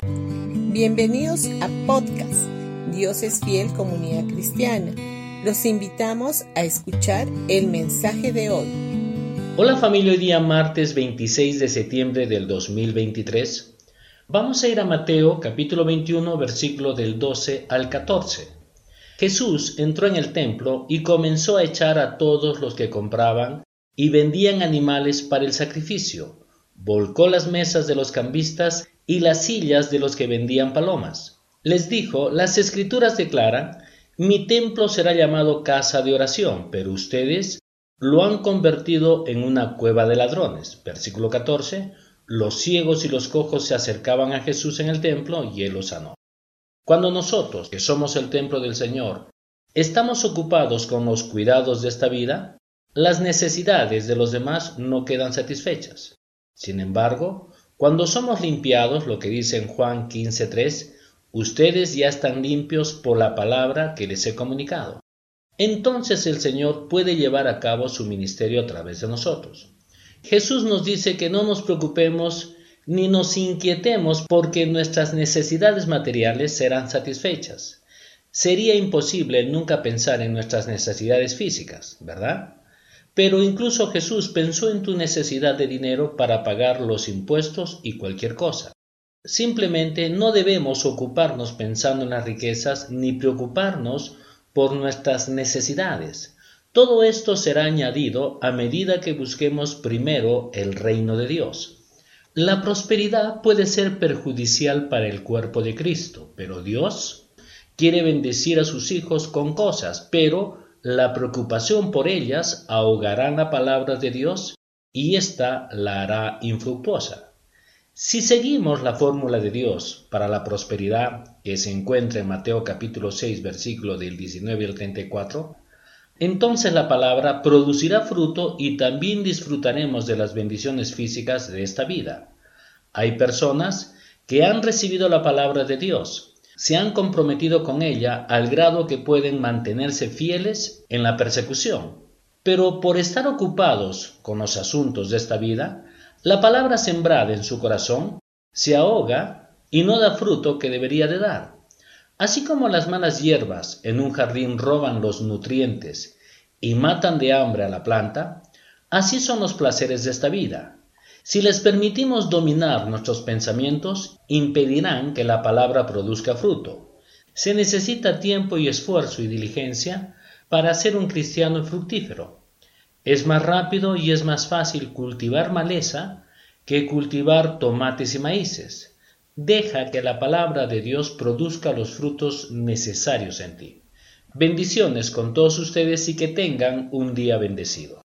Bienvenidos a podcast Dios es fiel comunidad cristiana. Los invitamos a escuchar el mensaje de hoy. Hola familia, hoy día martes 26 de septiembre del 2023. Vamos a ir a Mateo capítulo 21 versículo del 12 al 14. Jesús entró en el templo y comenzó a echar a todos los que compraban y vendían animales para el sacrificio. Volcó las mesas de los cambistas y las sillas de los que vendían palomas. Les dijo, las escrituras declaran, mi templo será llamado casa de oración, pero ustedes lo han convertido en una cueva de ladrones. Versículo 14. Los ciegos y los cojos se acercaban a Jesús en el templo y él los sanó. Cuando nosotros, que somos el templo del Señor, estamos ocupados con los cuidados de esta vida, las necesidades de los demás no quedan satisfechas. Sin embargo, cuando somos limpiados, lo que dice en Juan 15.3, ustedes ya están limpios por la palabra que les he comunicado. Entonces el Señor puede llevar a cabo su ministerio a través de nosotros. Jesús nos dice que no nos preocupemos ni nos inquietemos porque nuestras necesidades materiales serán satisfechas. Sería imposible nunca pensar en nuestras necesidades físicas, ¿verdad? Pero incluso Jesús pensó en tu necesidad de dinero para pagar los impuestos y cualquier cosa. Simplemente no debemos ocuparnos pensando en las riquezas ni preocuparnos por nuestras necesidades. Todo esto será añadido a medida que busquemos primero el reino de Dios. La prosperidad puede ser perjudicial para el cuerpo de Cristo, pero Dios quiere bendecir a sus hijos con cosas, pero la preocupación por ellas ahogará la palabra de Dios y ésta la hará infructuosa. Si seguimos la fórmula de Dios para la prosperidad que se encuentra en Mateo capítulo 6 versículo del 19 al 34, entonces la palabra producirá fruto y también disfrutaremos de las bendiciones físicas de esta vida. Hay personas que han recibido la palabra de Dios, se han comprometido con ella al grado que pueden mantenerse fieles en la persecución. Pero por estar ocupados con los asuntos de esta vida, la palabra sembrada en su corazón se ahoga y no da fruto que debería de dar. Así como las malas hierbas en un jardín roban los nutrientes y matan de hambre a la planta, así son los placeres de esta vida. Si les permitimos dominar nuestros pensamientos, impedirán que la palabra produzca fruto. Se necesita tiempo y esfuerzo y diligencia para ser un cristiano fructífero. Es más rápido y es más fácil cultivar maleza que cultivar tomates y maíces. Deja que la palabra de Dios produzca los frutos necesarios en ti. Bendiciones con todos ustedes y que tengan un día bendecido.